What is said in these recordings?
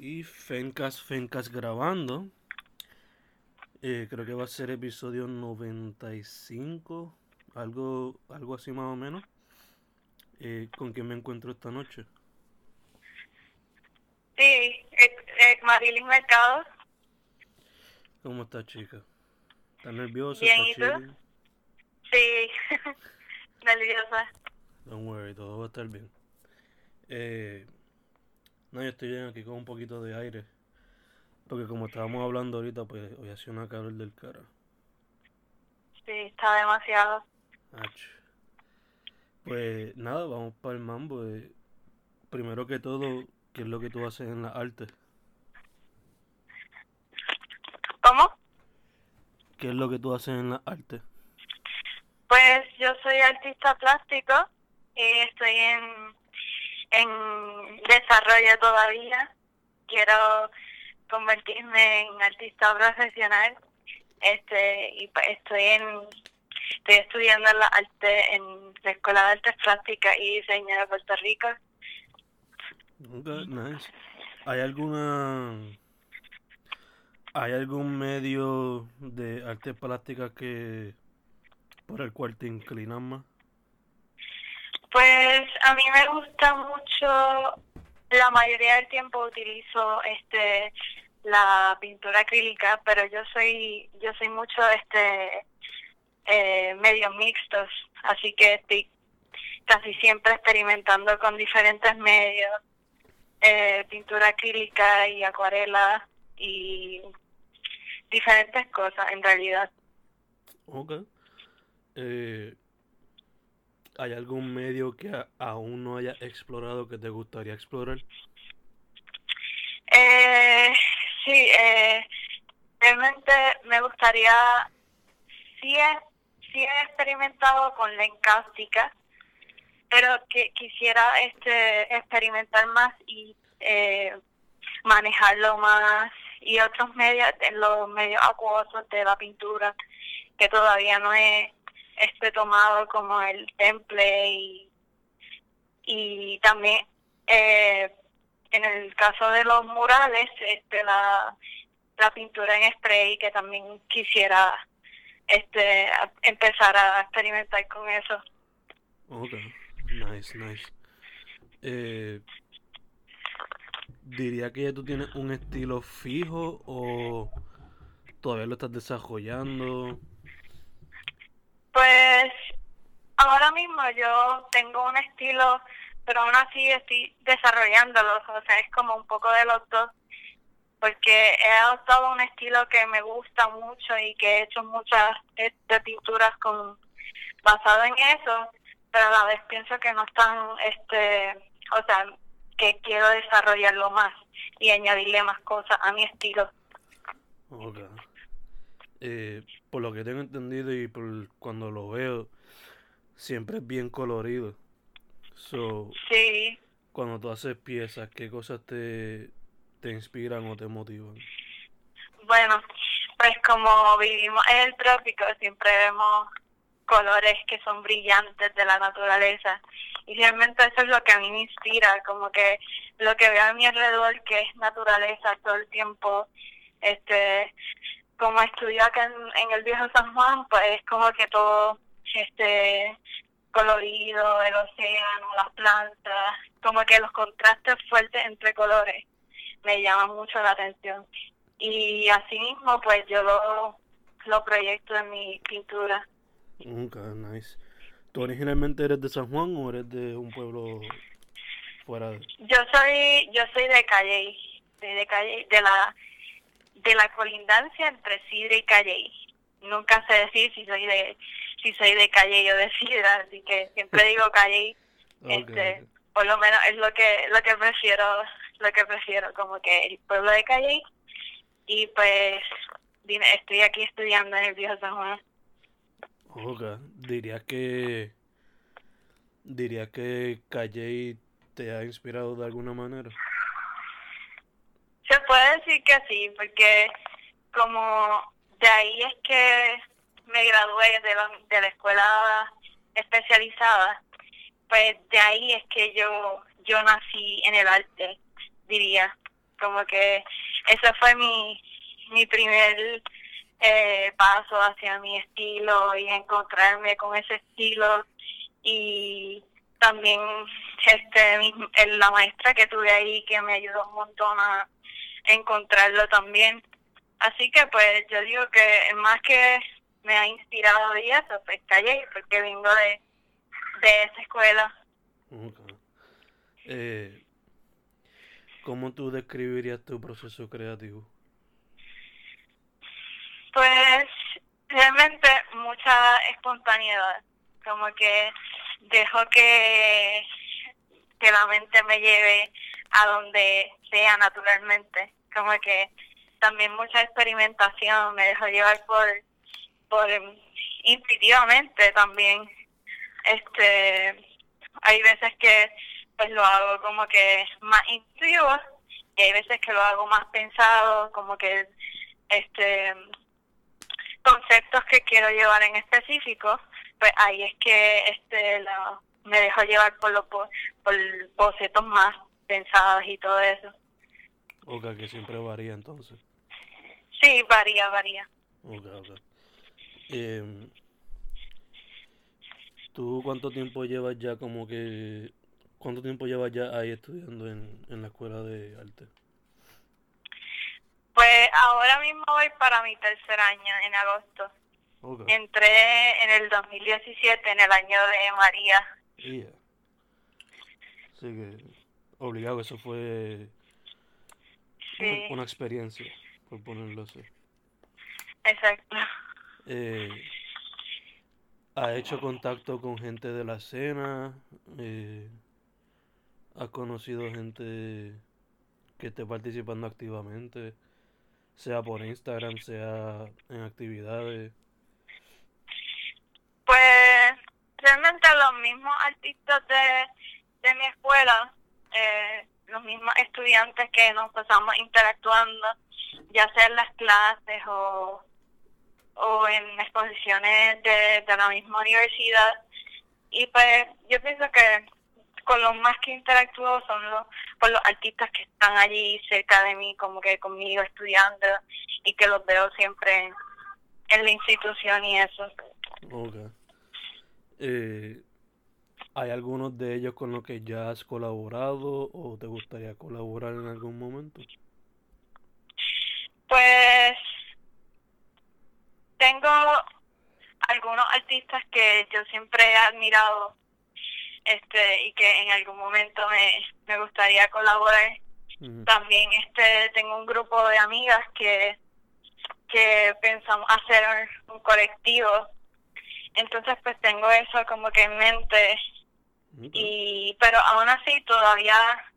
Y Fencas Fencas grabando. Eh, creo que va a ser episodio 95, algo, algo así más o menos. Eh, ¿Con quién me encuentro esta noche? Sí, eh, Marilyn Mercado. ¿Cómo estás, chica? ¿Estás nerviosa? Bien, ¿Estás ¿y tú? Sí, nerviosa. Don't worry, todo va a estar bien. Eh, no, yo estoy bien aquí con un poquito de aire. Porque como estábamos hablando ahorita, pues hoy hace una calor del cara. Sí, está demasiado. Ach. Pues nada, vamos para el mambo. eh. Primero que todo, ¿qué es lo que tú haces en la arte? ¿Cómo? ¿Qué es lo que tú haces en la arte? Pues yo soy artista plástico y estoy en, en desarrollo todavía. Quiero convertirme en artista profesional. Este, y estoy en estoy estudiando la arte en la Escuela de Artes Plásticas y Diseño de Puerto Rico. ¿Hay alguna... ¿Hay algún medio de arte plástica que... por el cual te inclinas más? Pues a mí me gusta mucho, la mayoría del tiempo utilizo este la pintura acrílica, pero yo soy yo soy mucho este eh, medios mixtos, así que estoy casi siempre experimentando con diferentes medios, eh, pintura acrílica y acuarela y diferentes cosas en realidad. Ok. Eh, ¿Hay algún medio que a- aún no haya explorado que te gustaría explorar? Eh, sí, eh, realmente me gustaría, sí he, sí he experimentado con la encástica, pero que quisiera este experimentar más y eh, manejarlo más y otros medios, los medios acuosos de la pintura que todavía no he este tomado como el temple y, y también eh, en el caso de los murales este la, la pintura en spray que también quisiera este empezar a experimentar con eso Ok, nice, nice. Eh, diría que ya tú tienes un estilo fijo o todavía lo estás desarrollando. Pues ahora mismo yo tengo un estilo, pero aún así estoy desarrollándolo, o sea, es como un poco de los dos, porque he adoptado un estilo que me gusta mucho y que he hecho muchas eh, de pinturas con basado en eso, pero a la vez pienso que no están, este, o sea, que quiero desarrollarlo más y añadirle más cosas a mi estilo. Ok. Eh, por lo que tengo entendido y por cuando lo veo, siempre es bien colorido. So, Sí. cuando tú haces piezas, ¿qué cosas te, te inspiran o te motivan? Bueno, pues como vivimos en el trópico, siempre vemos colores que son brillantes de la naturaleza. Y realmente eso es lo que a mí me inspira, como que lo que veo a mi alrededor, que es naturaleza todo el tiempo. Este, como estudio acá en, en el viejo San Juan, pues es como que todo este colorido, el océano, las plantas, como que los contrastes fuertes entre colores me llaman mucho la atención y asimismo pues yo lo, lo proyecto en mi pintura. Ok, nice. ¿Tú originalmente eres de San Juan o eres de un pueblo fuera de... Yo soy yo soy de Calle, de, de Calle, de la de la colindancia entre Sidra y Calle. Nunca sé decir si soy de si soy de Calle o de Sidra, así que siempre digo Calle. Ok, Este, por lo menos es lo que lo que prefiero lo que prefiero, como que el pueblo de Calle y pues vine, estoy aquí estudiando en el Viejo San Juan. Ok, dirías que dirías que Calle te ha inspirado de alguna manera. Se puede decir que sí, porque como de ahí es que me gradué de la, de la escuela especializada, pues de ahí es que yo yo nací en el arte, diría. Como que ese fue mi, mi primer eh, paso hacia mi estilo y encontrarme con ese estilo y también este la maestra que tuve ahí que me ayudó un montón a encontrarlo también. Así que pues yo digo que más que me ha inspirado y eso pues calle porque vengo de de esa escuela. Eh, ¿Cómo tú describirías tu proceso creativo? Pues realmente mucha espontaneidad, como que dejo que, que la mente me lleve a donde sea naturalmente, como que también mucha experimentación, me dejo llevar por, por intuitivamente también. Este, hay veces que pues lo hago como que más intuitivo y hay veces que lo hago más pensado, como que este conceptos que quiero llevar en específico, pues ahí es que este me dejo llevar por los por, bocetos más pensados y todo eso. Ok, que siempre varía entonces. Sí, varía, varía. Ok, ok. Eh, ¿Tú cuánto tiempo llevas ya como que ¿Cuánto tiempo llevas ya ahí estudiando en, en la escuela de arte? Pues ahora mismo voy para mi tercer año, en agosto. Entré en el 2017, en el año de María. Yeah. Así que, obligado, eso fue una, experiencia, por ponerlo así. Exacto. Eh, ¿Ha hecho contacto con gente de la escena? Eh, has conocido gente que esté participando activamente, sea por Instagram, sea en actividades? Pues realmente los mismos artistas de, de mi escuela, eh, los mismos estudiantes que nos pasamos interactuando, ya sea en las clases o, o en exposiciones de, de la misma universidad. Y pues yo pienso que con los más que interactúo son los, con los artistas que están allí cerca de mí, como que conmigo estudiando y que los veo siempre en, la institución y eso. Ok. Eh, ¿Hay algunos de ellos con los que ya has colaborado o te gustaría colaborar en algún momento? Pues tengo algunos artistas que yo siempre he admirado este y que en algún momento me, me gustaría colaborar. También este tengo un grupo de amigas que que pensamos hacer un colectivo. Entonces pues tengo eso como que en mente y pero aún así todavía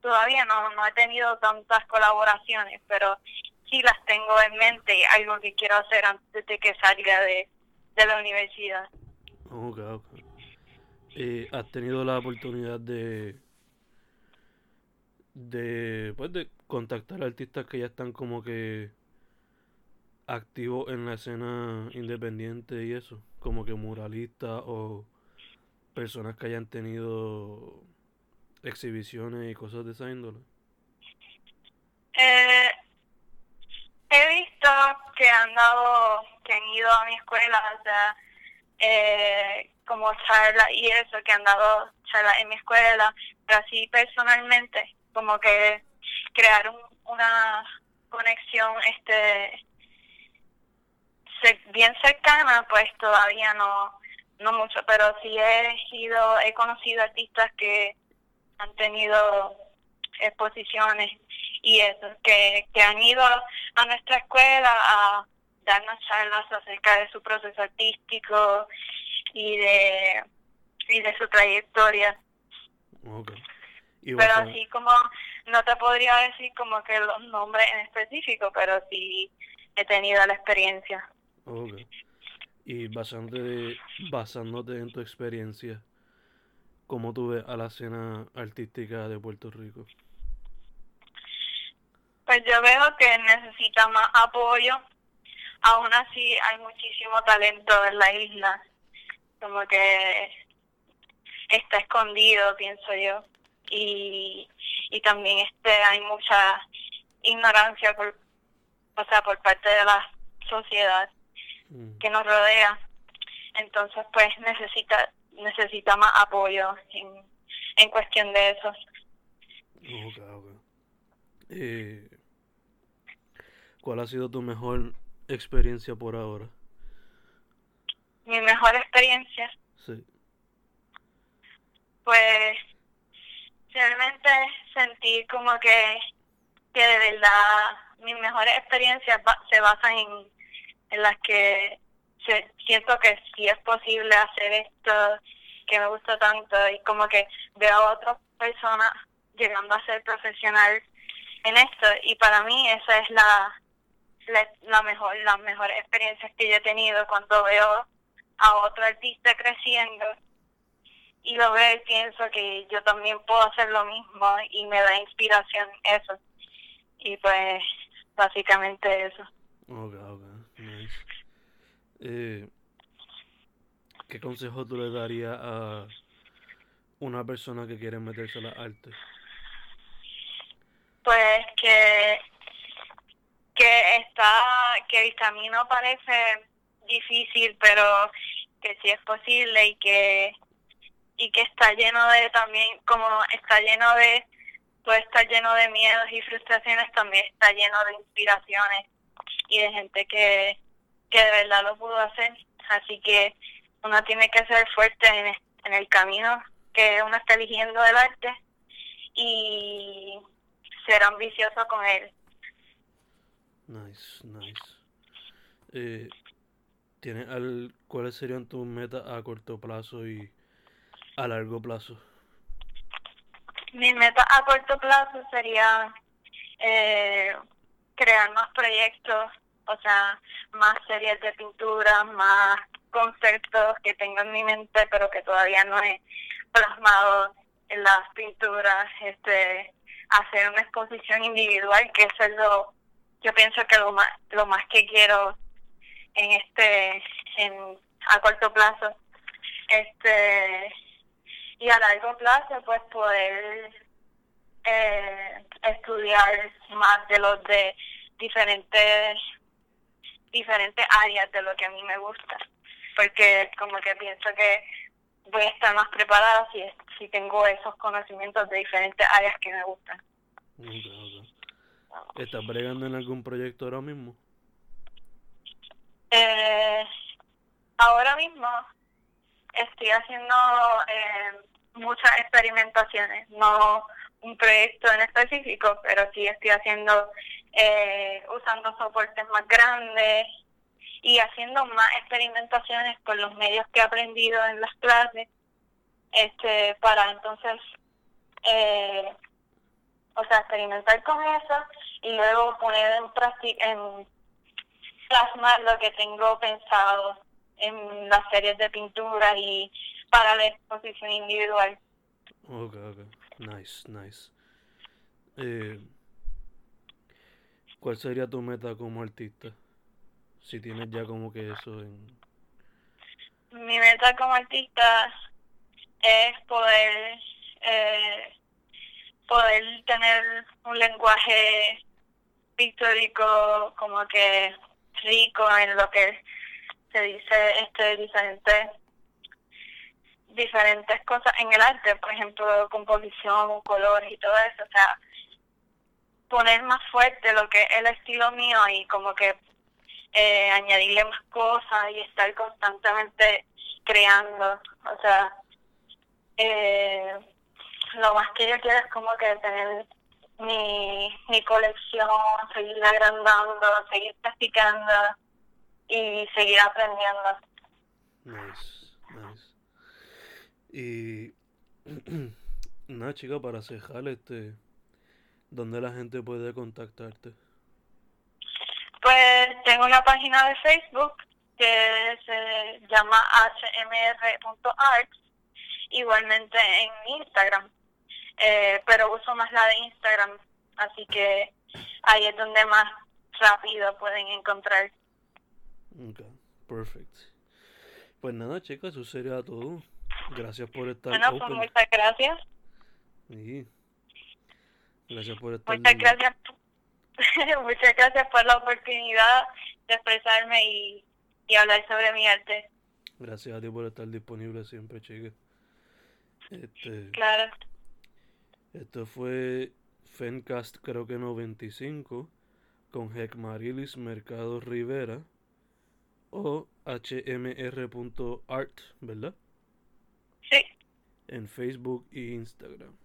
todavía no no he tenido tantas colaboraciones, pero sí las tengo en mente algo que quiero hacer antes de que salga de, de la universidad. Eh, has tenido la oportunidad de de pues de contactar artistas que ya están como que activos en la escena independiente y eso, como que muralistas o personas que hayan tenido exhibiciones y cosas de esa índole. Eh, he visto que han dado, que han ido a mi escuela, o sea, eh, como charlas y eso, que han dado charlas en mi escuela, pero así personalmente, como que crear una conexión este bien cercana, pues todavía no no mucho, pero sí he ido, he conocido artistas que han tenido exposiciones y eso, que, que han ido a nuestra escuela a darnos charlas acerca de su proceso artístico y de, y de su trayectoria. Pero así como no te podría decir como que los nombres en específico, pero sí he tenido la experiencia. Ok. Y basándote, basándote en tu experiencia, ¿cómo tú ves a la escena artística de Puerto Rico? Pues yo veo que necesita más apoyo. Aún así hay muchísimo talento en la isla. Como que está escondido, pienso yo. Y, y también este hay mucha ignorancia por o sea, por parte de la sociedad mm. que nos rodea. Entonces, pues necesita necesita más apoyo en, en cuestión de eso. Eh, ¿Cuál ha sido tu mejor experiencia por ahora? Mi mejor experiencia. Sí. Pues realmente sentí como que, que de verdad mis mejores experiencias se basan en, en las que siento que sí es posible hacer esto que me gusta tanto y como que veo a otras personas llegando a ser profesional en esto y para mí esa es la, la, mejor las mejores experiencias que yo he tenido cuando veo a otro artista creciendo y lo veo pienso que yo también puedo hacer lo mismo y me da inspiración eso y pues básicamente eso. Ok, ok, nice. Eh, ¿Qué consejo tú le darías a una persona que quiere meterse a la arte? Pues que, que está, que el camino parece difícil, pero que sí es posible y que y que está lleno de también como está lleno de puede estar lleno de miedos y frustraciones, también está lleno de inspiraciones y de gente que, que de verdad lo pudo hacer. Así que uno tiene que ser fuerte en, en el camino que uno está eligiendo del arte y ser ambicioso con él. Nice, nice. Eh, ¿tienes al, ¿Cuáles serían tus metas a corto plazo y a largo plazo? Mi meta a corto plazo sería eh, crear más proyectos, o sea, más series de pintura, más conceptos que tengo en mi mente, pero que todavía no he plasmado en las pinturas, este, hacer una exposición individual, que eso es lo, yo pienso que lo más, lo más que quiero en este, en, a corto plazo, este, y a largo plazo pues poder eh, estudiar más de los de diferentes diferentes áreas de lo que a mí me gusta porque como que pienso que voy a estar más preparada si, si tengo esos conocimientos de diferentes áreas que me gustan ¿Estás bregando en algún proyecto ahora mismo? Eh, ahora mismo estoy haciendo eh, muchas experimentaciones, no un proyecto en específico, pero sí estoy haciendo, eh, usando soportes más grandes y haciendo más experimentaciones con los medios que he aprendido en las clases, este, para entonces, eh, o sea, experimentar con eso y luego poner en práctica, plasmar lo que tengo pensado en las series de pintura y para la exposición individual. Ok, ok. Nice, nice. Eh, ¿Cuál sería tu meta como artista? Si tienes ya como que eso en... Mi meta como artista es poder eh, poder tener un lenguaje pictórico como que rico en lo que se dice este diferente diferentes cosas en el arte, por ejemplo, composición, colores y todo eso, o sea, poner más fuerte lo que es el estilo mío y como que eh, añadirle más cosas y estar constantemente creando, o sea, eh, lo más que yo quiero es como que tener mi, mi colección, seguir agrandando, seguir practicando y seguir aprendiendo. Nice, nice. Y nada, chica, para cejar, este, ¿Dónde la gente puede contactarte? Pues tengo una página de Facebook que se llama hmr.arts, igualmente en Instagram, eh, pero uso más la de Instagram, así que ahí es donde más rápido pueden encontrar. Ok, perfecto. Pues nada, chicas, eso sería todo. Gracias por estar Bueno, pues muchas gracias. Sí. Gracias por estar Muchas gracias. muchas gracias por la oportunidad de expresarme y, y hablar sobre mi arte. Gracias a ti por estar disponible siempre, chicas. Este, claro. Esto fue Fencast, creo que 95, con Marilis Mercado Rivera o hmr.art, ¿verdad? Sí. En Facebook e Instagram.